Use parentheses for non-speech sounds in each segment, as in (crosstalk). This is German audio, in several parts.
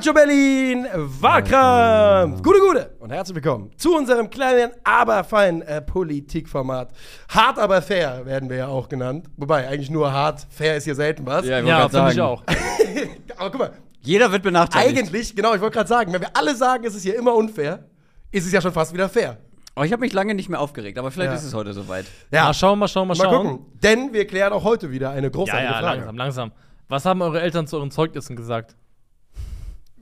Calcio Berlin, Wahlkampf, gute, gute und herzlich willkommen zu unserem kleinen, aber feinen äh, Politikformat. Hart, aber fair werden wir ja auch genannt. Wobei, eigentlich nur hart, fair ist hier selten was. Ja, ich Ja, finde ich sagen. auch. (laughs) Aber guck mal, Jeder wird benachteiligt. eigentlich, genau, ich wollte gerade sagen, wenn wir alle sagen, es ist hier immer unfair, ist es ja schon fast wieder fair. Aber ich habe mich lange nicht mehr aufgeregt, aber vielleicht Ja. ist es heute soweit. Ja, Mal schauen, mal schauen, mal mal schauen. gucken. Denn wir klären auch heute wieder eine Ja, großartige ja, Frage. langsam, langsam. Was haben eure Eltern zu euren Zeugnissen gesagt?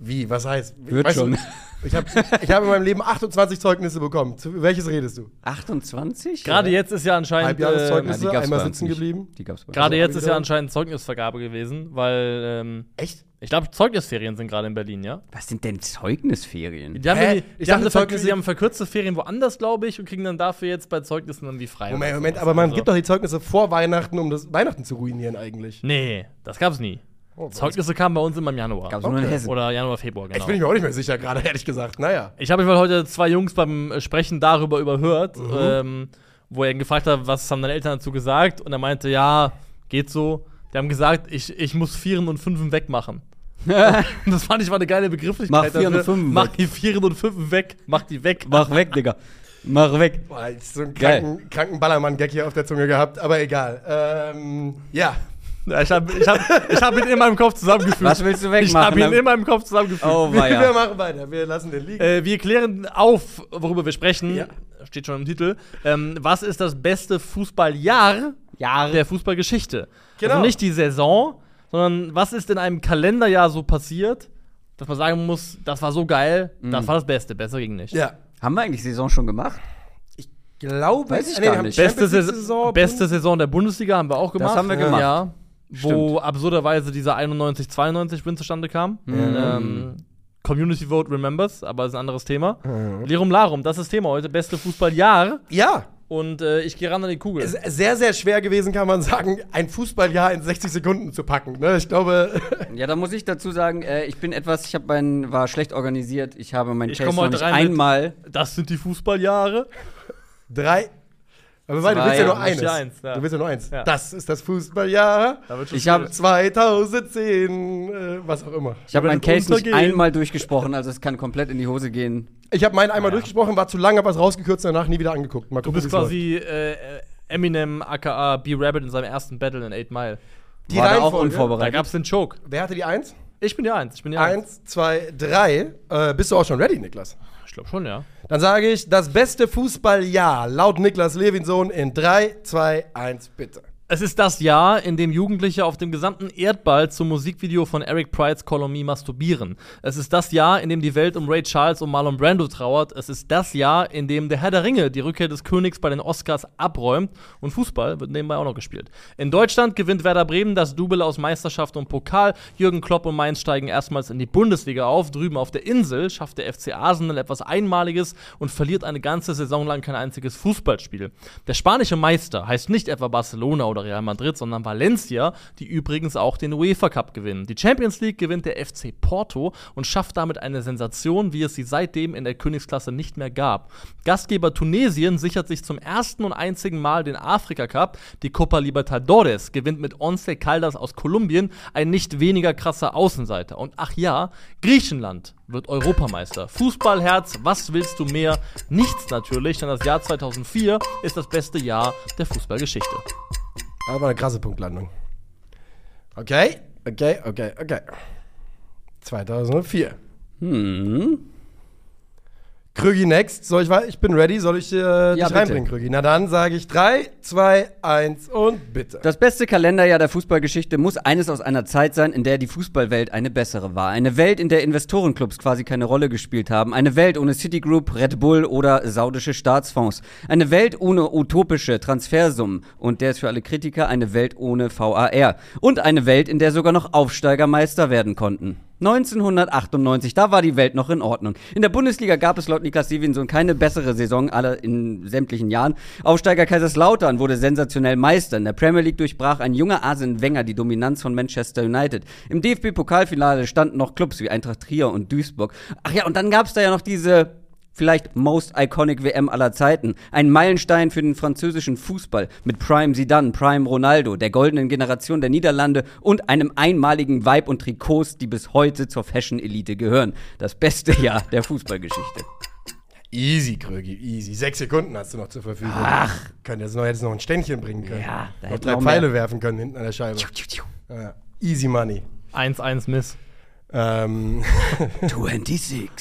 Wie, was heißt? Wird weißt schon. Du, ich habe ich hab in meinem Leben 28 Zeugnisse bekommen. Zu welches redest du? 28? Gerade jetzt ist ja anscheinend Halbjahreszeugnisse? Ja, die einmal sitzen nicht. geblieben? Die gab's gerade Also jetzt ist ja anscheinend Zeugnisvergabe gewesen, weil ähm, Echt? ich glaube Zeugnisferien sind gerade in Berlin, ja. Was sind denn Zeugnisferien? Die haben, Hä? die, Ich die, dachte, haben ver Zeugnis- die haben verkürzte Ferien woanders, glaube ich, und kriegen dann dafür jetzt bei Zeugnissen dann die frei. Moment, Moment, aber man Also- gibt doch die Zeugnisse vor Weihnachten, um das Weihnachten zu ruinieren eigentlich. Nee, das gab's nie. Oh, Zeugnisse kamen bei uns immer im Januar. Gab's nur in Okay. Hessen. Oder Januar, Februar, genau. Jetzt bin ich mir auch nicht mehr sicher, gerade (laughs) ehrlich gesagt. Naja. Ich habe heute zwei Jungs beim äh, Sprechen darüber überhört, Mhm. ähm, wo er ihn gefragt hat, was haben deine Eltern dazu gesagt? Und er meinte, ja, geht so. Die haben gesagt, ich, ich muss Vieren und Fünfen wegmachen. (laughs) Das fand ich mal eine geile Begrifflichkeit. Mach Vieren und. Fünfen Mach die Vieren und Fünfen weg. Mach die weg. Mach weg, Digga. Mach weg. Boah, ich so einen kranken, kranken Ballermann-Gag hier auf der Zunge gehabt, aber egal. Ähm, ja. Ja, ich habe ich hab, ich hab ihn in meinem Kopf zusammengefügt. Was willst du Ich habe wegmachen? ihn in meinem Kopf zusammengefügt. oh, Wir, wir machen weiter. Wir lassen den liegen. Äh, wir klären auf, worüber wir sprechen. Ja. Steht schon im Titel. Ähm, was ist das beste Fußballjahr Jahre. der Fußballgeschichte? Genau. Also nicht die Saison, sondern was ist in einem Kalenderjahr so passiert, dass man sagen muss, das war so geil, das war das Beste, besser ging nicht. ja. Haben wir eigentlich Saison schon gemacht? Glaube Weiß ich nee, gar wir haben nicht. Beste, Saison, beste Saison der Bundesliga haben wir auch gemacht. haben wir gemacht. Ja. Wo absurderweise dieser 91-92-Win zustande kam. Ähm, Community Vote remembers, aber das ist ein anderes Thema. Lirum Larum, das ist das Thema heute. Beste Fußballjahr. Ja. Und äh, ich gehe ran an die Kugel. Es ist sehr, sehr schwer gewesen, kann man sagen, ein Fußballjahr in 60 Sekunden zu packen. Ne? Ich glaube, (laughs) Ja, da muss ich dazu sagen, äh, ich bin etwas, ich habe mein, war schlecht organisiert. Ich habe mein Ich Chase komm noch heute nicht rein mit- einmal. Das sind die Fußballjahre. drei. Aber warte, du willst ja nur eins, ja. Du willst ja nur eins. Ja. Das ist das Fußballjahr Da wird schon Ich habe 2010, äh, was auch immer. ich hab meinen Case nicht einmal durchgesprochen, also es kann komplett in die Hose gehen. Ich habe meinen einmal Ja. durchgesprochen, war zu lang, hab was rausgekürzt, danach nie wieder angeguckt. Mal Du gucken, bist wie's läuft. quasi äh, Eminem aka B-Rabbit in seinem ersten Battle in 8 Mile. Die war da auch Reihenfolge. Da unvorbereitet. gab's den Choke. Wer hatte die Eins? Ich bin die Eins. Ich bin die Eins. Eins, zwei, drei. Äh, bist du auch schon ready, Niklas? Glaube schon, ja. Dann sage ich, das beste Fußballjahr laut Niklas Levinsohn in 3, 2, 1, bitte. Es ist das Jahr, in dem Jugendliche auf dem gesamten Erdball zum Musikvideo von Eric Prides Call Me masturbieren. Es ist das Jahr, in dem die Welt um Ray Charles und Marlon Brando trauert. Es ist das Jahr, in dem der Herr der Ringe die Rückkehr des Königs bei den Oscars abräumt. Und Fußball wird nebenbei auch noch gespielt. In Deutschland gewinnt Werder Bremen das Double aus Meisterschaft und Pokal. Jürgen Klopp und Mainz steigen erstmals in die Bundesliga auf. Drüben auf der Insel schafft der FC Arsenal etwas Einmaliges und verliert eine ganze Saison lang kein einziges Fußballspiel. Der spanische Meister heißt nicht etwa Barcelona oder Real Madrid, sondern Valencia, die übrigens auch den UEFA Cup gewinnen. Die Champions League gewinnt der FC Porto und schafft damit eine Sensation, wie es sie seitdem in der Königsklasse nicht mehr gab. Gastgeber Tunesien sichert sich zum ersten und einzigen Mal den Afrika Cup. Die Copa Libertadores gewinnt mit Once Caldas aus Kolumbien ein nicht weniger krasser Außenseiter. Und ach ja, Griechenland wird Europameister. Fußballherz, was willst du mehr? Nichts natürlich, denn das Jahr 2004 ist das beste Jahr der Fußballgeschichte. Das war eine krasse Punktlandung. Okay, okay, okay, okay. 2004. Hm. Krügi next. Soll ich, ich bin ready. Soll ich äh, dich bitte. reinbringen, Krügi? Na dann sage ich 3, 2, 1 und bitte. Das beste Kalenderjahr der Fußballgeschichte muss eines aus einer Zeit sein, in der die Fußballwelt eine bessere war. Eine Welt, in der Investorenclubs quasi keine Rolle gespielt haben. Eine Welt ohne Citigroup, Red Bull oder saudische Staatsfonds. Eine Welt ohne utopische Transfersummen. Und der ist für alle Kritiker eine Welt ohne VAR. Und eine Welt, in der sogar noch Aufsteiger Meister werden konnten. 1998, da war die Welt noch in Ordnung. In der Bundesliga gab es laut Niklas Stevenson keine bessere Saison aller in sämtlichen Jahren. Aufsteiger Kaiserslautern wurde sensationell Meister. In der Premier League durchbrach ein junger Arsene Wenger die Dominanz von Manchester United. Im DFB-Pokalfinale standen noch Clubs wie Eintracht Trier und Duisburg. Ach ja, und dann gab es da ja noch diese vielleicht most iconic WM aller Zeiten. Ein Meilenstein für den französischen Fußball mit Prime Zidane, Prime Ronaldo, der goldenen Generation der Niederlande und einem einmaligen Vibe und Trikots, die bis heute zur Fashion-Elite gehören. Das beste Jahr der Fußballgeschichte. Easy, Krögi, easy. Sechs Sekunden hast du noch zur Verfügung. Ach. Können jetzt noch, hättest noch ein Ständchen bringen können. Ja, da noch drei noch Pfeile werfen können hinten an der Scheibe. Ja. Easy money. 1-1 Miss. Ähm, (laughs) 26.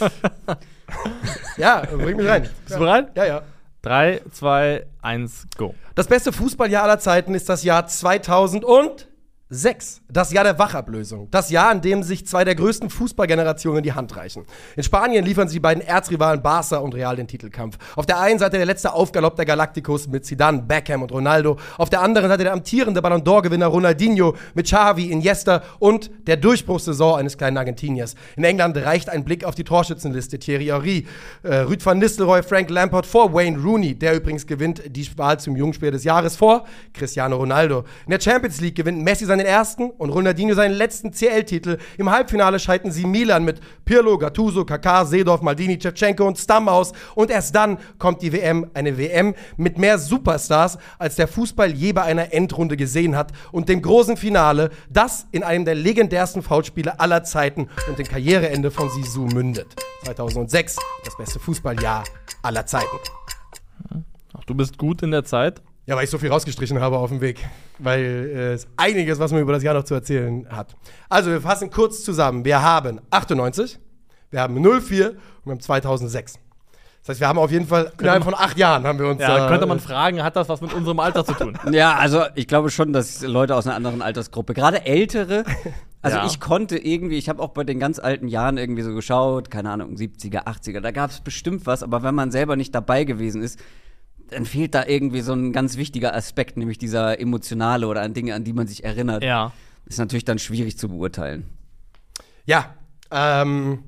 (laughs) (laughs) ja, bring mich rein. Bist du bereit? Ja, ja. 3, 2, 1, go. Das beste Fußballjahr aller Zeiten ist das Jahr 2006. Das Jahr der Wachablösung. Das Jahr, in dem sich zwei der größten Fußballgenerationen die Hand reichen. In Spanien liefern sie beiden Erzrivalen Barca und Real den Titelkampf. Auf der einen Seite der letzte Aufgalopp der Galacticos mit Zidane, Beckham und Ronaldo. Auf der anderen Seite der amtierende Ballon d'Or-Gewinner Ronaldinho mit Xavi, Iniesta und der Durchbruchssaison eines kleinen Argentiniers. In England reicht ein Blick auf die Torschützenliste. Thierry Henry, äh, Rüd van Nistelrooy, Frank Lampard vor Wayne Rooney, der übrigens gewinnt die Wahl zum Jungspieler des Jahres vor Cristiano Ronaldo. In der Champions League gewinnt Messi seinen ersten und Ronaldinho seinen letzten CL-Titel. Im Halbfinale scheiden sie Milan mit Pirlo, Gattuso, Kaká, Seedorf, Maldini, Shevchenko und Stam aus. Und erst dann kommt die WM, eine WM mit mehr Superstars, als der Fußball je bei einer Endrunde gesehen hat. Und dem großen Finale, das in einem der legendärsten Foulspiele aller Zeiten und dem Karriereende von Sisu mündet. 2006, das beste Fußballjahr aller Zeiten. Ach, du bist gut in der Zeit. Ja, weil ich so viel rausgestrichen habe auf dem Weg. Weil äh, es einiges, was man über das Jahr noch zu erzählen hat. Also, wir fassen kurz zusammen. Wir haben 98, wir haben 04 und wir haben 2006. Das heißt, wir haben auf jeden Fall innerhalb von acht Jahren haben wir uns. Ja, äh, könnte man fragen, hat das was mit unserem Alter zu tun? (laughs) Ja, also ich glaube schon, dass Leute aus einer anderen Altersgruppe, gerade ältere, also Ja. ich konnte irgendwie, ich habe auch bei den ganz alten Jahren irgendwie so geschaut, keine Ahnung, 70er, 80er, da gab es bestimmt was, aber wenn man selber nicht dabei gewesen ist, dann fehlt da irgendwie so ein ganz wichtiger Aspekt, nämlich dieser emotionale oder an Dinge, an die man sich erinnert. Ja. Ist natürlich dann schwierig zu beurteilen. Ja. Ähm,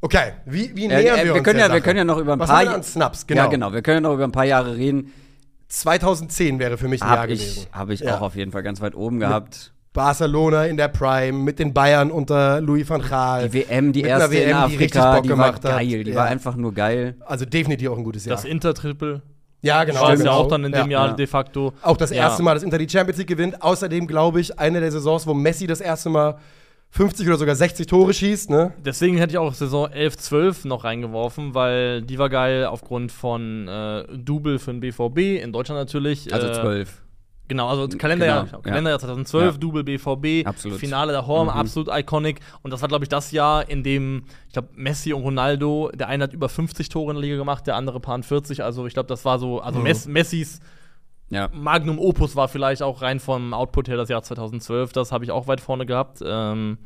okay, wie, wie Äh, nähern äh, wir wir, uns können der ja, wir Sache? können ja noch über ein Was paar wir an Snaps? Genau. Ja, genau. Wir können ja noch über ein paar Jahre reden. 2010 wäre für mich ein Jahr Habe gewesen. ich, hab ich Ja. auch auf jeden Fall ganz weit oben gehabt. Barcelona in der Prime mit den Bayern unter Louis van Gaal. Die WM, die Mit erste in WM, die richtig Afrika, Bock die, war gemacht hat. geil. Die Ja. war einfach nur geil. Also definitiv auch ein gutes Jahr. Das Intertriple ja, genau. war es ja auch dann in dem Ja. Jahr Ja. de facto. Auch das Ja. erste Mal, dass Inter die Champions League gewinnt. Außerdem, glaube ich, eine der Saisons, wo Messi das erste Mal 50 oder sogar 60 Tore schießt. Ne? Deswegen hätte ich auch Saison 11, 12 noch reingeworfen, weil die war geil aufgrund von äh, Double für den BVB, in Deutschland natürlich. Also äh, zwölf. Genau, also Kalenderjahr, Genau, ja. Kalenderjahr 2012, Ja. Double BVB, Absolut. Finale der Horm, Mhm. absolut iconic. Und das war, glaube ich, das Jahr, in dem, ich glaube, Messi und Ronaldo, der eine hat über 50 Tore in der Liga gemacht, der andere paar 40. Also ich glaube, das war so, also Mhm. Mess, Messis Ja. Magnum Opus war vielleicht auch rein vom Output her das Jahr 2012. Das habe ich auch weit vorne gehabt. Ähm,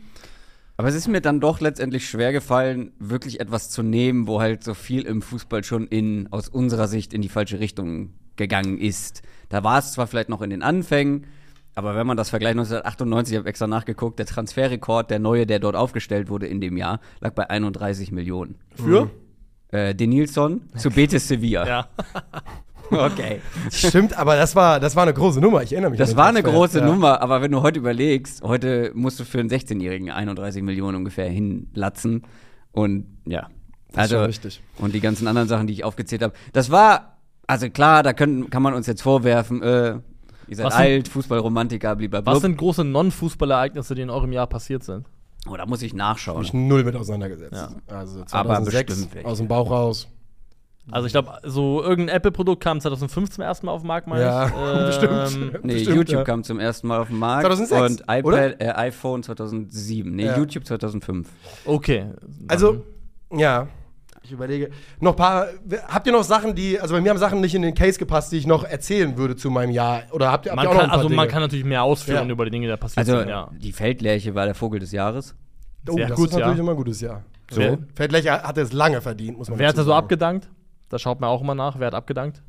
Aber es ist mir dann doch letztendlich schwer gefallen, wirklich etwas zu nehmen, wo halt so viel im Fußball schon in, aus unserer Sicht in die falsche Richtung gegangen ist. Da war es zwar vielleicht noch in den Anfängen, aber wenn man das vergleicht, 1998, ich habe extra nachgeguckt, der Transferrekord, der neue, der dort aufgestellt wurde in dem Jahr, lag bei 31 Millionen. für? Äh, Denilson zu Betis Sevilla. Ja. (laughs) Okay. Stimmt, aber das war, das war eine große Nummer. Ich erinnere mich. Das war eine Transfer. große ja. Nummer, aber wenn du heute überlegst, heute musst du für einen 16-Jährigen 31 Millionen ungefähr hinlatzen. Und ja. Das ist Also, schon richtig. und die ganzen anderen Sachen, die ich aufgezählt habe. Das war, also klar, da können, kann man uns jetzt vorwerfen, äh, ihr seid Was sind- alt, Fußballromantiker, blablabla. Was sind große Non-Fußballereignisse, die in eurem Jahr passiert sind? Oh, da muss ich nachschauen. Hab ich null mit auseinandergesetzt. Ja. Also Aber 2006, bestimmt welche. aus dem Bauch raus. Also ich glaube, so irgendein Apple-Produkt kam 2005 zum ersten Mal auf den Markt, meine Ja, ich. (laughs) Ähm, bestimmt. (laughs) Nee, Bestimmt, YouTube ja. kam zum ersten Mal auf den Markt. 2006, Und iPad, oder? Äh, iPhone 2007. Nee, Ja. YouTube 2005. Okay. Also, ja. Ich überlege. Noch ein paar. Habt ihr noch Sachen, die. Also, bei mir haben Sachen nicht in den Case gepasst, die ich noch erzählen würde zu meinem Jahr? Oder habt ihr, habt man ihr auch noch kann, ein paar also man Dinge? kann natürlich mehr ausführen Ja. über die Dinge, die da passiert Also, sind, ja. die Feldlerche war der Vogel des Jahres. Oh, Sehr das gut, ist natürlich ja. immer ein gutes Jahr. So. Feldlächer hat es lange verdient, muss man Wer hat da so abgedankt? Da schaut man auch immer nach. Wer hat abgedankt?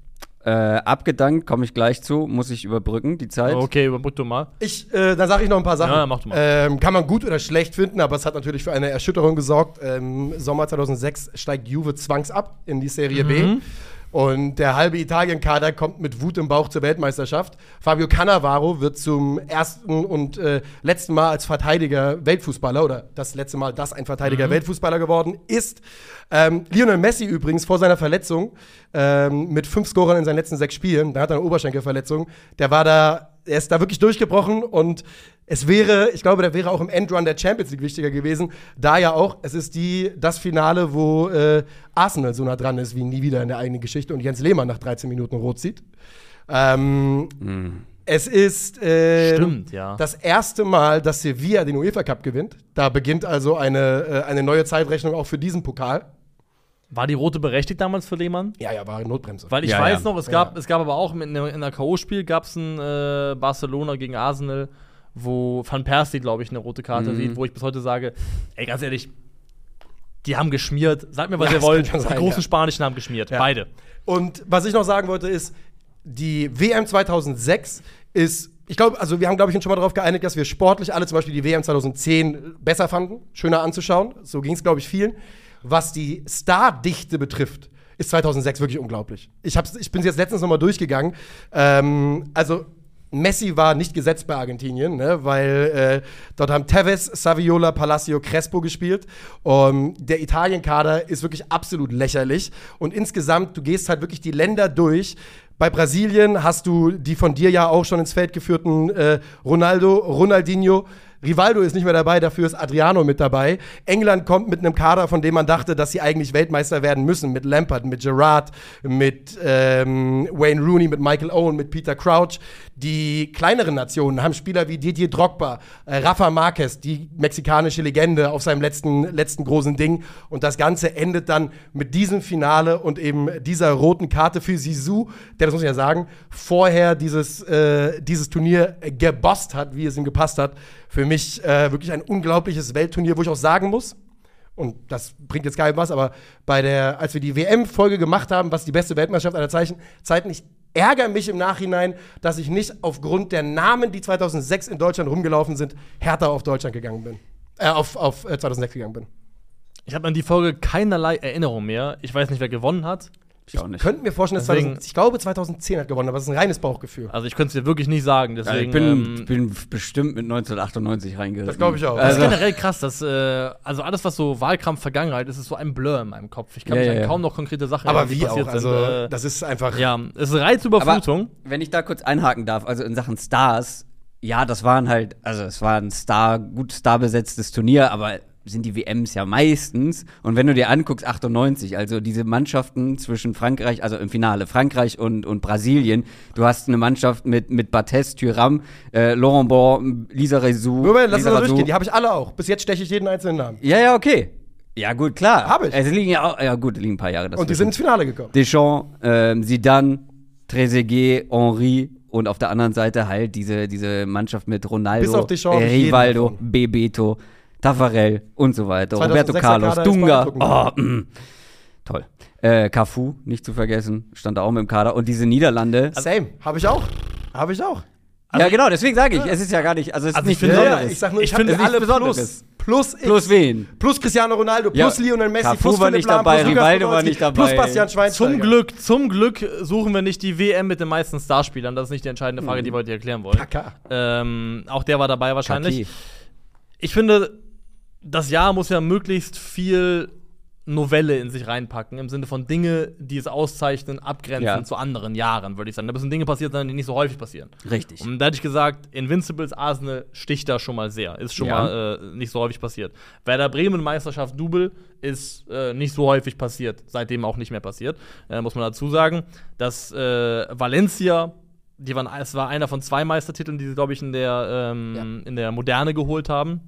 Äh, abgedankt, komme ich gleich zu, muss ich überbrücken, die Zeit. Okay, überbrück du mal. Ich, äh, dann sage ich noch ein paar Sachen. Ja, mach du mal. Ähm, kann man gut oder schlecht finden, aber es hat natürlich für eine Erschütterung gesorgt. Ähm, Sommer 2006 steigt Juve zwangs ab in die Serie B. Mhm. Und der halbe Italien-Kader kommt mit Wut im Bauch zur Weltmeisterschaft. Fabio Cannavaro wird zum ersten und äh, letzten Mal als Verteidiger Weltfußballer oder das letzte Mal, dass ein Verteidiger Weltfußballer geworden ist. Ähm, Lionel Messi übrigens vor seiner Verletzung ähm, mit fünf Scorern in seinen letzten sechs Spielen, da hat er eine Oberschenkelverletzung, der war da, er ist da wirklich durchgebrochen und es wäre, ich glaube, der wäre auch im Endrun der Champions League wichtiger gewesen, da ja auch, es ist die, das Finale, wo äh, Arsenal so nah dran ist wie nie wieder in der eigenen Geschichte und Jens Lehmann nach 13 Minuten rot sieht. Ähm, Es ist äh, Stimmt, ja. das erste Mal, dass Sevilla den UEFA Cup gewinnt. Da beginnt also eine, äh, eine neue Zeitrechnung auch für diesen Pokal. War die rote berechtigt damals für Lehmann? Ja, ja, war eine Notbremse. Weil ich Ja, weiß ja. noch, es gab, Ja. es gab aber auch in der, in der K.O.-Spiel gab es ein äh, Barcelona gegen Arsenal, wo Van Persie, glaube ich, eine rote Karte Mhm. sieht, wo ich bis heute sage, ey, ganz ehrlich, die haben geschmiert. Sagt mir, was Ja, ihr wollt. schon Die sein, großen ja. Spanischen haben geschmiert. Ja. Beide. Und was ich noch sagen wollte, ist, die WM 2006 ist, ich glaube, also wir haben, glaube ich, uns schon mal darauf geeinigt, dass wir sportlich alle zum Beispiel die WM 2010 besser fanden, schöner anzuschauen. So ging es, glaube ich, vielen. Was die Stardichte betrifft, ist 2006 wirklich unglaublich. Ich, hab's, ich bin jetzt letztens noch mal durchgegangen. Ähm, also Messi war nicht gesetzt bei Argentinien, ne, weil äh, dort haben Tevez, Saviola, Palacio, Crespo gespielt. Um, der Italien-Kader ist wirklich absolut lächerlich. Und insgesamt, du gehst halt wirklich die Länder durch. Bei Brasilien hast du die von dir ja auch schon ins Feld geführten äh, Ronaldo, Ronaldinho. Rivaldo ist nicht mehr dabei, dafür ist Adriano mit dabei. England kommt mit einem Kader, von dem man dachte, dass sie eigentlich Weltmeister werden müssen. Mit Lampard, mit Gerrard, mit ähm, Wayne Rooney, mit Michael Owen, mit Peter Crouch. Die kleineren Nationen haben Spieler wie Didier Drogba, äh, Rafa Marquez, die mexikanische Legende auf seinem letzten, letzten großen Ding. Und das Ganze endet dann mit diesem Finale und eben dieser roten Karte für Sisu, der, das muss ich ja sagen, vorher dieses, äh, dieses Turnier gebosst hat, wie es ihm gepasst hat. Für mich äh, wirklich ein unglaubliches Weltturnier, wo ich auch sagen muss, und das bringt jetzt keinem was, aber bei der, als wir die WM-Folge gemacht haben, was die beste Weltmeisterschaft aller Zeichen, Zeiten, ich ärgere mich im Nachhinein, dass ich nicht aufgrund der Namen, die 2006 in Deutschland rumgelaufen sind, härter auf Deutschland gegangen bin. Äh, auf, auf äh, 2006 gegangen bin. Ich habe an die Folge keinerlei Erinnerung mehr. Ich weiß nicht, wer gewonnen hat. Ich auch nicht. Könnten wir vorstellen, dass Deswegen- 2000, ich glaube 2010 hat gewonnen, aber es ist ein reines Bauchgefühl. Also ich könnte es dir wirklich nicht sagen. Ja, Deswegen, ich bin, ähm, bin bestimmt mit 1998 reingeritten. Das glaub ich auch. Das Also, ist generell krass, dass, äh, also alles, was so Wahlkampf Vergangenheit ist, ist so ein Blur in meinem Kopf. Ich kann Ja, mich ja, an ja. kaum noch konkrete Sachen aber wie auch, also sind. Äh, das ist einfach. ja, es ist Reizüberflutung. wenn ich da kurz einhaken darf, also in Sachen Stars, ja, das waren halt, also es war ein Star, gut starbesetztes Turnier, aber sind die WMs ja meistens. Und wenn du dir anguckst, 98, also diese Mannschaften zwischen Frankreich, also im Finale, Frankreich und, und Brasilien, du hast eine Mannschaft mit, mit Barthez, Thuram, äh, Laurent Bon, Lisa Rezou. Moment, lass uns mal durchgehen. Die habe ich alle auch. Bis jetzt steche ich jeden einzelnen Namen. Ja, ja, okay. Ja, gut, klar. Hab ich. Es liegen ja auch, ja gut, liegen ein paar Jahre Und die sind ins Finale gekommen. Deschamps, ähm, Zidane, Trezeguet, Henri und auf der anderen Seite halt diese, diese Mannschaft mit Ronaldo, Rivaldo. Bebeto, Tafarel und so weiter. 2006er Roberto Carlos, Dunga. Oh, mm. Toll. Äh, Cafu, nicht zu vergessen, stand da auch mit im Kader. Und diese Niederlande. Same. Habe ich auch. Habe ich auch. ja, genau, deswegen sage ich, es ist ja gar nicht, also es ist Also ich nicht finde- Ja, Besonderes. ja, ich sag nur, ich, Ich finde alle nichts Besonderes. plus. Plus, X. Plus wen? Plus Cristiano Ronaldo, Ja, plus Lionel Messi, Cafu plus war Philipp nicht Lahm, dabei, plus Rivaldo war nicht dabei. Plus Bastian Schweinsteiger. Zum Glück, zum Glück suchen wir nicht die WM mit den meisten Starspielern. Das ist nicht die entscheidende Frage, die wir heute erklären wollen. Kaka. Ähm, auch der war dabei wahrscheinlich. Kaki. Ich finde, das Jahr muss ja möglichst viel Novelle in sich reinpacken, im Sinne von Dinge, die es auszeichnen, abgrenzen Ja. zu anderen Jahren, würde ich sagen. Da müssen Dinge passiert sein, die nicht so häufig passieren. Richtig. Und da hätte ich gesagt, Invincibles Arsenal sticht da schon mal sehr. Ist schon Ja. mal äh, nicht so häufig passiert. Werder Bremen Meisterschaft Double ist äh, nicht so häufig passiert, seitdem auch nicht mehr passiert, äh, muss man dazu sagen. Dass äh, Valencia, die waren, es war einer von zwei Meistertiteln, die sie, glaube ich, in der, ähm, in der Moderne geholt haben.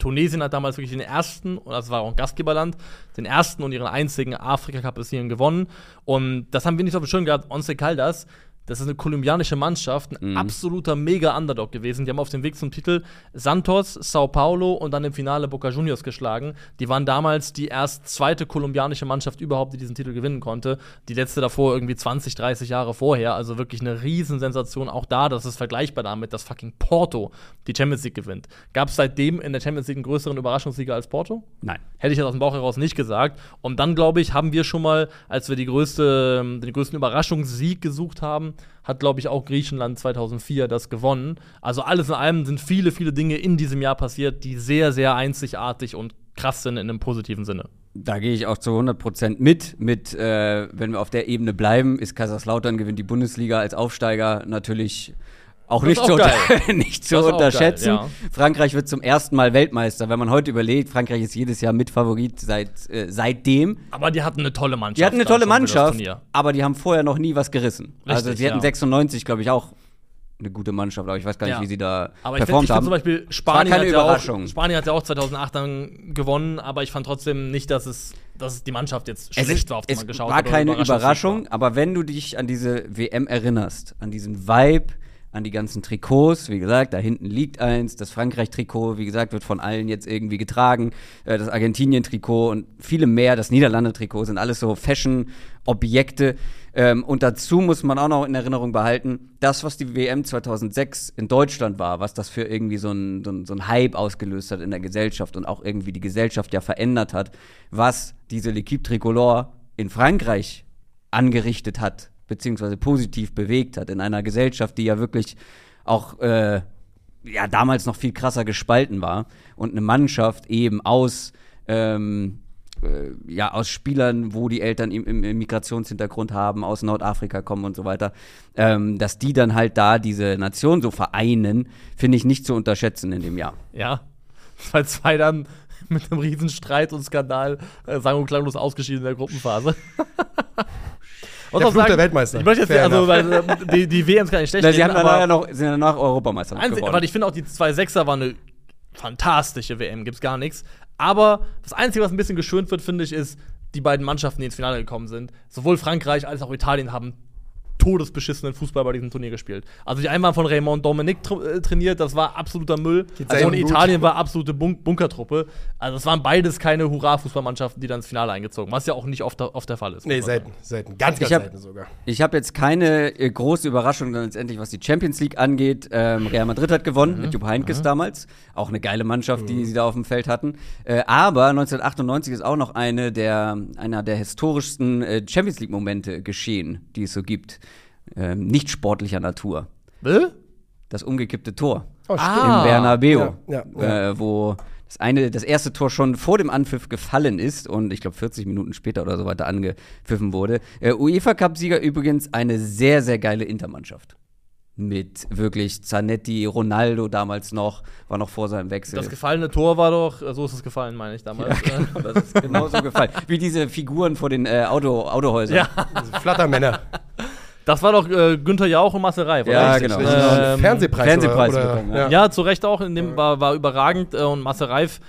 Tunesien hat damals wirklich den ersten, und das war auch ein Gastgeberland, den ersten und ihren einzigen Afrika-Cup bis gewonnen. Und das haben wir nicht auf dem Schirm gehabt. Once Caldas, Das ist eine kolumbianische Mannschaft, ein Mhm. absoluter Mega-Underdog gewesen. Die haben auf dem Weg zum Titel Santos, Sao Paulo und dann im Finale Boca Juniors geschlagen. Die waren damals die erst zweite kolumbianische Mannschaft überhaupt, die diesen Titel gewinnen konnte. Die letzte davor irgendwie 20, 30 Jahre vorher. Also wirklich eine Riesensensation. Auch da, das ist vergleichbar damit, dass fucking Porto die Champions League gewinnt. Gab es seitdem in der Champions League einen größeren Überraschungssieger als Porto? Nein. Hätte ich jetzt aus dem Bauch heraus nicht gesagt. Und dann, glaube ich, haben wir schon mal, als wir die größte, den größten Überraschungssieg gesucht haben, hat, glaube ich, auch Griechenland 2004 das gewonnen. Also alles in allem sind viele, viele Dinge in diesem Jahr passiert, die sehr, sehr einzigartig und krass sind in einem positiven Sinne. Da gehe ich auch zu 100% mit. Mit, äh, wenn wir auf der Ebene bleiben, ist Kaiserslautern gewinnt die Bundesliga als Aufsteiger natürlich auch nicht ist zu, auch unter (laughs) nicht zu auch unterschätzen. geil, ja. Frankreich wird zum ersten Mal Weltmeister. Wenn man heute überlegt, Frankreich ist jedes Jahr Mitfavorit seit, äh, seitdem. Aber die hatten eine tolle Mannschaft. Die hatten eine tolle Mannschaft, aber die haben vorher noch nie was gerissen. also Richtig, sie hatten ja. 96, glaube ich, auch eine gute Mannschaft, aber ich weiß gar nicht, Ja. wie sie da Aber ich finde performt find haben. zum Beispiel, Es war Spanien keine hat, ja auch, Spanien hat ja auch 2008 dann gewonnen, aber ich fand trotzdem nicht, dass es, dass die Mannschaft jetzt Es, schlecht ist, war, auf die es man geschaut war hat. oder keine Überraschungssieg Überraschung, war. aber wenn du dich an diese WM erinnerst, an diesen Vibe, an die ganzen Trikots, wie gesagt, da hinten liegt eins, das Frankreich-Trikot, wie gesagt, wird von allen jetzt irgendwie getragen, äh, das Argentinien-Trikot und viele mehr, das Niederlande-Trikot sind alles so Fashion-Objekte. Ähm, und dazu muss man auch noch in Erinnerung behalten, das, was die WM 2006 in Deutschland war, was das für irgendwie so ein, so ein, so ein Hype ausgelöst hat in der Gesellschaft und auch irgendwie die Gesellschaft ja verändert hat, was diese L'Equipe Tricolore in Frankreich angerichtet hat, beziehungsweise positiv bewegt hat, in einer Gesellschaft, die ja wirklich auch äh, ja, damals noch viel krasser gespalten war und eine Mannschaft eben aus ähm, äh, ja, aus Spielern, wo die Eltern im, im, Migrationshintergrund haben, aus Nordafrika kommen und so weiter, ähm, dass die dann halt da diese Nation so vereinen, finde ich nicht zu unterschätzen in dem Jahr. Ja. Weil zwei dann mit einem Riesenstreit und Skandal äh, sang- und klanglos ausgeschieden in der Gruppenphase. (laughs) Und Der auch Fluch der Weltmeister. Ich möchte jetzt, Fair also, weil, äh, die, die WMs kann nicht schlecht Na, sie haben aber ja noch, sind danach Europameister geworden. weil ich finde auch die zwei Sechser war eine fantastische WM, gibt's gar nichts. Aber das Einzige, was ein bisschen geschönt wird, finde ich, ist, die beiden Mannschaften, die ins Finale gekommen sind, sowohl Frankreich als auch Italien haben todesbeschissenen Fußball bei diesem Turnier gespielt. Also die einen waren von Raymond Dominic tra äh, trainiert, das war absoluter Müll. Geht's Also und? Italien war absolute Bunk Bunkertruppe. Also es waren beides keine Hurra-Fußballmannschaften, die dann ins Finale eingezogen, was ja auch nicht oft, oft der Fall ist. Nee, selten, selten. Ganz, ganz hab- selten sogar. Ich habe jetzt keine äh, große Überraschung dann letztendlich, was die Champions League angeht. Ähm, Real Madrid hat gewonnen Mhm. mit Jupp Heynckes damals. Auch eine geile Mannschaft, die sie da auf dem Feld hatten. Äh, aber 1998 ist auch noch eine der, einer der historischsten äh, Champions League-Momente geschehen, die es so gibt. Ähm, nicht sportlicher Natur. sagen. Das umgekippte Tor Oh, Ah. im Bernabeu, Ja, ja, ja. Äh, wo das eine, das erste Tor schon vor dem Anpfiff gefallen ist und ich glaube 40 Minuten später oder so weiter angepfiffen wurde. Äh, UEFA Cup-Sieger übrigens eine sehr, sehr geile Intermannschaft. Mit wirklich Zanetti, Ronaldo damals noch, war noch vor seinem Wechsel. Das gefallene Tor war doch, äh, so ist es gefallen, meine ich damals. ja, genau, das ist genauso gefallen. Wie diese Figuren vor den äh, Auto, Autohäusern. ja, Flattermänner. (laughs) das war doch äh, Günther Jauch und Marcel Reif, oder? Ja, Richtig. genau. Ähm, Fernsehpreis. Fernsehpreis oder, bekommen, oder, ja. ja. Ja, zu Recht auch. In dem war, war überragend äh, und Marcel Reif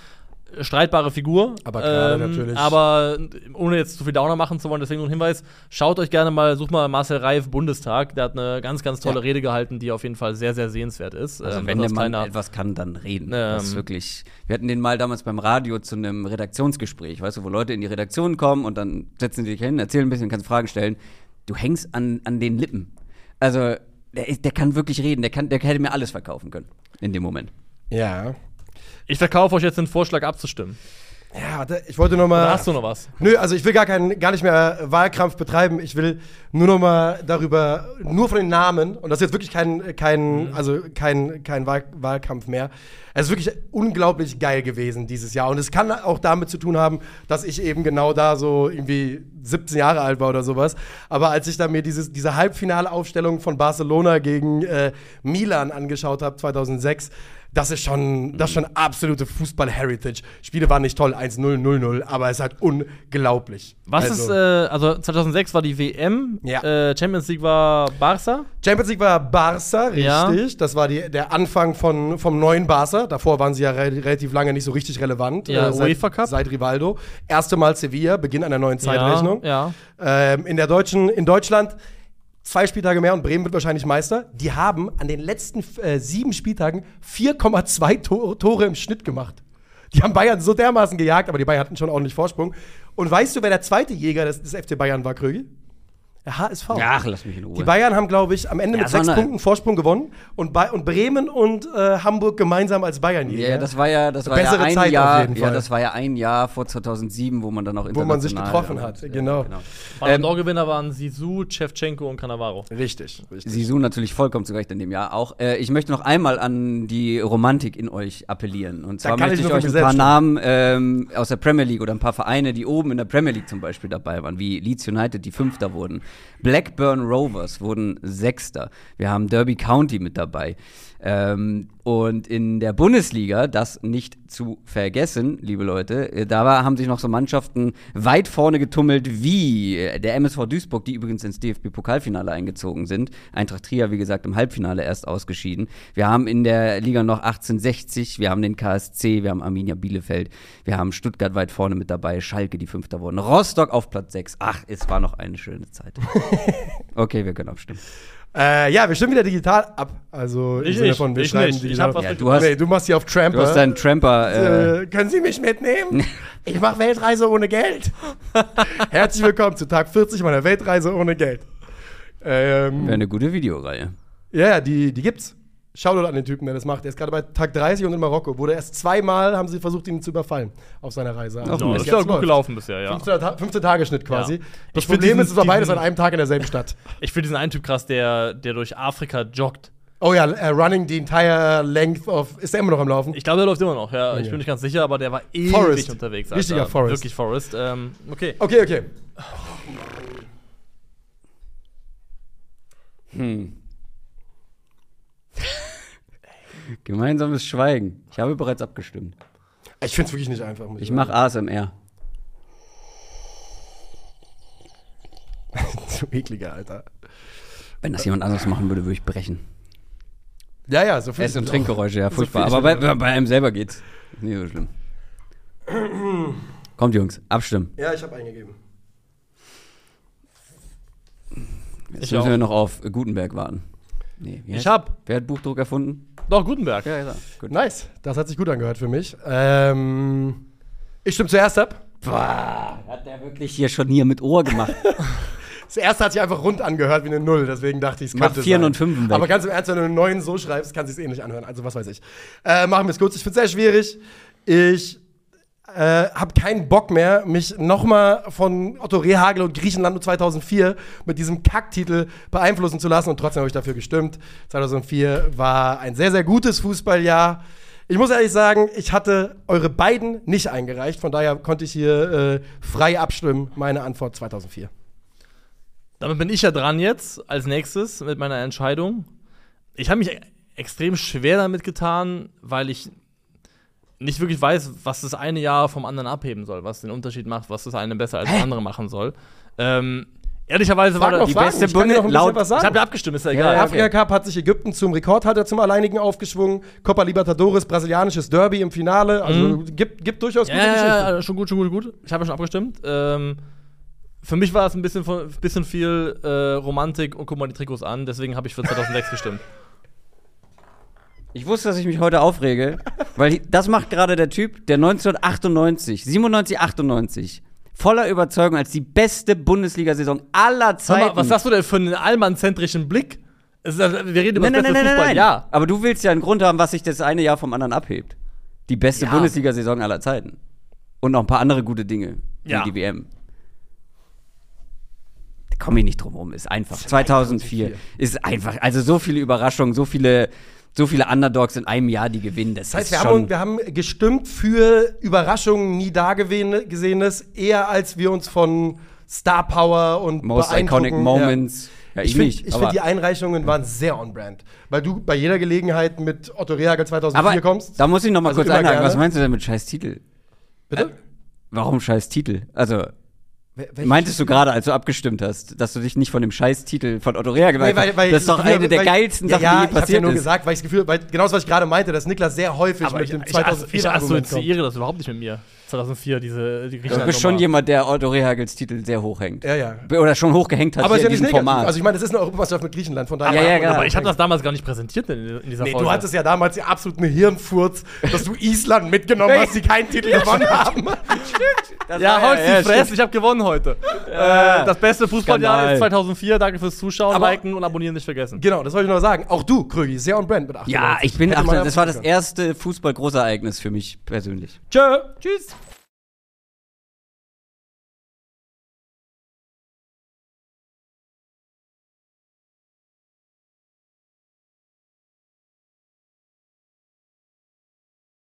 streitbare Figur. Aber gerade natürlich. Aber ohne jetzt zu viel Downer machen zu wollen, deswegen nur ein Hinweis: Schaut euch gerne mal, sucht mal Marcel Reif Bundestag. Der hat eine ganz, ganz tolle Ja. Rede gehalten, die auf jeden Fall sehr, sehr sehenswert ist. Also Ähm, wenn das der Mann kleiner- etwas kann, dann reden. Ähm. das ist wirklich. Wir hatten den mal damals beim Radio zu einem Redaktionsgespräch, weißt du, wo Leute in die Redaktion kommen und dann setzen sie dich hin, erzählen ein bisschen, kannst Fragen stellen. Du hängst an, an den Lippen. Also der, der kann wirklich reden, der kann, der hätte mir alles verkaufen können in dem Moment. ja. Ich verkaufe euch jetzt den Vorschlag abzustimmen. Ja, warte, ich wollte noch mal. Oder hast du noch was? Nö, also ich will gar, keinen, gar nicht mehr Wahlkampf betreiben. Ich will nur noch mal darüber, nur von den Namen, und das ist jetzt wirklich kein, kein, also kein, kein Wahl, Wahlkampf mehr. Es ist wirklich unglaublich geil gewesen dieses Jahr. Und es kann auch damit zu tun haben, dass ich eben genau da so irgendwie 17 Jahre alt war oder sowas. Aber als ich dann mir dieses, diese Halbfinalaufstellung von Barcelona gegen äh, Milan angeschaut habe, 2006, das ist schon, das ist schon absolute Fußball-Heritage. Spiele waren nicht toll, 1-0, 0-0, aber es ist halt unglaublich. Was also, ist, äh, also 2006 war die WM, Ja. äh, Champions League war Barca. Champions League war Barca, richtig. Ja. Das war die, der Anfang von, vom neuen Barca. Davor waren sie ja re relativ lange nicht so richtig relevant. äh, Ja, seit, UEFA Cup. Seit Rivaldo. Erste Mal Sevilla, Beginn einer neuen Zeitrechnung. Ja, ja. Ähm, in der deutschen, in Deutschland zwei Spieltage mehr und Bremen wird wahrscheinlich Meister. Die haben an den letzten äh, sieben Spieltagen 4,2 Tore, Tore im Schnitt gemacht. Die haben Bayern so dermaßen gejagt, aber die Bayern hatten schon ordentlich Vorsprung. Und weißt du, wer der zweite Jäger des, des FC Bayern war, Krögi? Der HSV. Ach, lass mich in Ruhe. Die Bayern haben, glaube ich, am Ende Ja, mit sechs Punkten Vorsprung gewonnen und, Ba- und Bremen und äh, Hamburg gemeinsam als Bayernjäger. Ja, das war ja, das war ja Bessere ein Zeit auf Jahr, ja, das war ja ein Jahr vor 2007, wo man dann auch Wo man sich international- getroffen hat, genau. Ballon Ähm, d'Or-Gewinner waren Sisu, Shevchenko und Cannavaro. Richtig, richtig. Sisu natürlich vollkommen zu Recht in dem Jahr auch. Äh, ich möchte noch einmal an die Romantik in euch appellieren. Und zwar kann möchte ich ich euch ein paar Namen ähm, aus der Premier League oder ein paar Vereine, die oben in der Premier League zum Beispiel dabei waren, wie Leeds United, die Fünfter wurden. Blackburn Rovers wurden Sechster. Wir haben Derby County mit dabei. Ähm, und in der Bundesliga, das nicht zu vergessen, liebe Leute, äh, da war, haben sich noch so Mannschaften weit vorne getummelt, wie äh, der MSV Duisburg, die übrigens ins DFB-Pokalfinale eingezogen sind. Eintracht Trier, wie gesagt, im Halbfinale erst ausgeschieden. Wir haben in der Liga noch 1860, wir haben den KSC, wir haben Arminia Bielefeld, wir haben Stuttgart weit vorne mit dabei, Schalke, die Fünfter wurden, Rostock auf Platz 6. Ach, es war noch eine schöne Zeit. (laughs) Okay, wir können abstimmen. Äh, ja, wir stimmen wieder digital ab. Also im Ich Sinne nicht, von, wir ich schreiben nicht. Ich digital. hab was Ja, du hast, nee, du machst hier auf Tramper. du hast deinen Tramper. Äh, äh, können Sie mich mitnehmen? (laughs) Ich mache Weltreise ohne Geld. (laughs) Herzlich willkommen zu Tag 40 meiner Weltreise ohne Geld. Ähm, Wäre eine gute Videoreihe. ja, ja, die, die gibt's. Shoutout an den Typen, der das macht. Der ist gerade bei Tag 30 und in Marokko. Wurde erst zweimal, haben sie versucht, ihn zu überfallen auf seiner Reise. Bis das ist ja gut läuft. gelaufen bisher, ja. 15. Ta 15 Tagesschnitt quasi. Ja. Das Ich Problem diesen- ist, es war beides diesen- an einem Tag in derselben Stadt. (laughs) Ich finde diesen einen Typ krass, der, der durch Afrika joggt. Oh ja, äh, running the entire length of. Ist der immer noch am Laufen? Ich glaube, der läuft immer noch, ja. Ich Ja. bin nicht ganz sicher, aber der war ewig Forrest. unterwegs. Richtiger Forrest. Wirklich Forrest. Ähm, okay. Okay, okay. Hm. (laughs) Gemeinsames Schweigen. Ich habe bereits abgestimmt. Ich finde es wirklich nicht einfach. Ich mache ASMR. (laughs) so ekliger, Alter. Wenn das jemand anderes machen würde, würde ich brechen. Ja, ja, so viel. Ess- und Trinkgeräusche, ja, So furchtbar. viel- Aber bei, bei einem selber geht's. Nicht so schlimm. Kommt, Jungs, abstimmen. Ja, ich habe eingegeben. Jetzt Ich müssen auch. wir noch auf Gutenberg warten. Nee, Ich hab. Wer hat Buchdruck erfunden? Doch, Gutenberg. Ja, ja, gut. Nice. Das hat sich gut angehört für mich. Ähm, ich stimme zuerst ab. Boah, hat der wirklich hier schon hier mit Ohr gemacht? (laughs) Das erste hat sich einfach rund angehört wie eine Null, deswegen dachte ich, es Mach könnte Vieren sein. und Fünfen weg. Aber ganz im Ernst, wenn du einen neuen so schreibst, kann es sich eh nicht anhören. Also was weiß ich. Äh, machen wir es kurz. Ich finde es sehr schwierig. Ich äh, habe keinen Bock mehr, mich nochmal von Otto Rehagel und Griechenland 2004 mit diesem Kacktitel beeinflussen zu lassen. Und trotzdem habe ich dafür gestimmt. 2004 war ein sehr, sehr gutes Fußballjahr. Ich muss ehrlich sagen, ich hatte eure beiden nicht eingereicht. Von daher konnte ich hier äh, frei abstimmen. Meine Antwort 2004. Damit bin ich ja dran jetzt als nächstes mit meiner Entscheidung. Ich habe mich extrem schwer damit getan, weil ich nicht wirklich weiß, was das eine Jahr vom anderen abheben soll, was den Unterschied macht, was das eine besser als das andere machen soll. Ähm, ehrlicherweise Frag war das, die Fragen. beste Ich kann dir noch ein Bunde- bisschen laut- ich habe ja abgestimmt, ist ja Ja, egal. ja, Der okay. Afrika Cup hat sich Ägypten zum Rekordhalter zum Alleinigen aufgeschwungen. Copa Libertadores, brasilianisches Derby im Finale. Also Mhm. gibt, gibt durchaus Ja, gute ja, Geschichten. ja, ja, schon gut, schon gut, gut. Ich habe ja schon abgestimmt. Ähm, für mich war es ein bisschen, bisschen viel äh, Romantik und guck mal die Trikots an, deswegen habe ich für 2006 (laughs) gestimmt. Ich wusste, dass ich mich heute aufrege, weil das macht gerade der Typ, der 1998, 97, 98 voller Überzeugung als die beste Bundesliga-Saison aller Zeiten. mal, was hast du denn für einen allmannzentrischen Blick? Ist, also, wir reden über Nein, das nein, beste nein, Fußball. nein. Ja. Aber du willst ja einen Grund haben, was sich das eine Jahr vom anderen abhebt. Die beste Ja. Bundesliga-Saison aller Zeiten. Und noch ein paar andere gute Dinge, Ja. wie die WM. Da komme ich nicht drum rum, ist einfach. 2004 ist einfach, also so viele Überraschungen, so viele, so viele Underdogs in einem Jahr, die gewinnen. Das, Das heißt, wir haben, wir haben gestimmt für Überraschungen nie dagesehenes, eher als wir uns von Star Power und Most Iconic Moments. Ja, Ich ich, finde, ich aber, find, die Einreichungen waren sehr on-brand. Weil du bei jeder Gelegenheit mit Otto Rehagel 2004 aber kommst. da muss ich noch mal Also kurz einhaken. Was meinst du denn mit scheiß Titel? Bitte? Warum scheiß Titel? Also, welche- Meintest du gerade, als du abgestimmt hast, dass du dich nicht von dem Scheißtitel von Otto Rea gemeint Nee, weil- weil- Das ist doch weil- eine der geilsten ja, Sachen, ja, die je ich hab's ja passiert nur ist. gesagt, weil ich das Gefühl, weil genau das, was ich gerade meinte, dass Niklas sehr häufig Aber mit ich, dem ich, 2004 ich assoziiere das überhaupt nicht mit mir. 2004, diese die Du bist schon jemand, der Otto Rehagels Titel sehr hoch hängt. Ja, ja. Oder schon hochgehängt hat Aber ist hier ja in nicht diesem negativ. Format. Also ich meine, das ist eine Europameisterschaft mit Griechenland, von daher. Ja, ja, genau. Aber ich habe das damals gar nicht präsentiert in, in dieser Nee, Folge. du hattest ja damals die absoluten Hirnfurz, dass du Island mitgenommen hast, die keinen Titel gewonnen haben. (laughs) ja, holst ja, die ja, Fresse, ich habe gewonnen heute. Äh, das beste Fußballjahr ist 2004. Danke fürs Zuschauen, Aber- liken und abonnieren nicht vergessen. Genau, das wollte ich noch sagen. Auch du, Krögi, sehr on brand mit 98. ja, ich bin, Hätte ach, man das war das erste Fußball-Großereignis für mich persönlich. Tschö. Tschüss.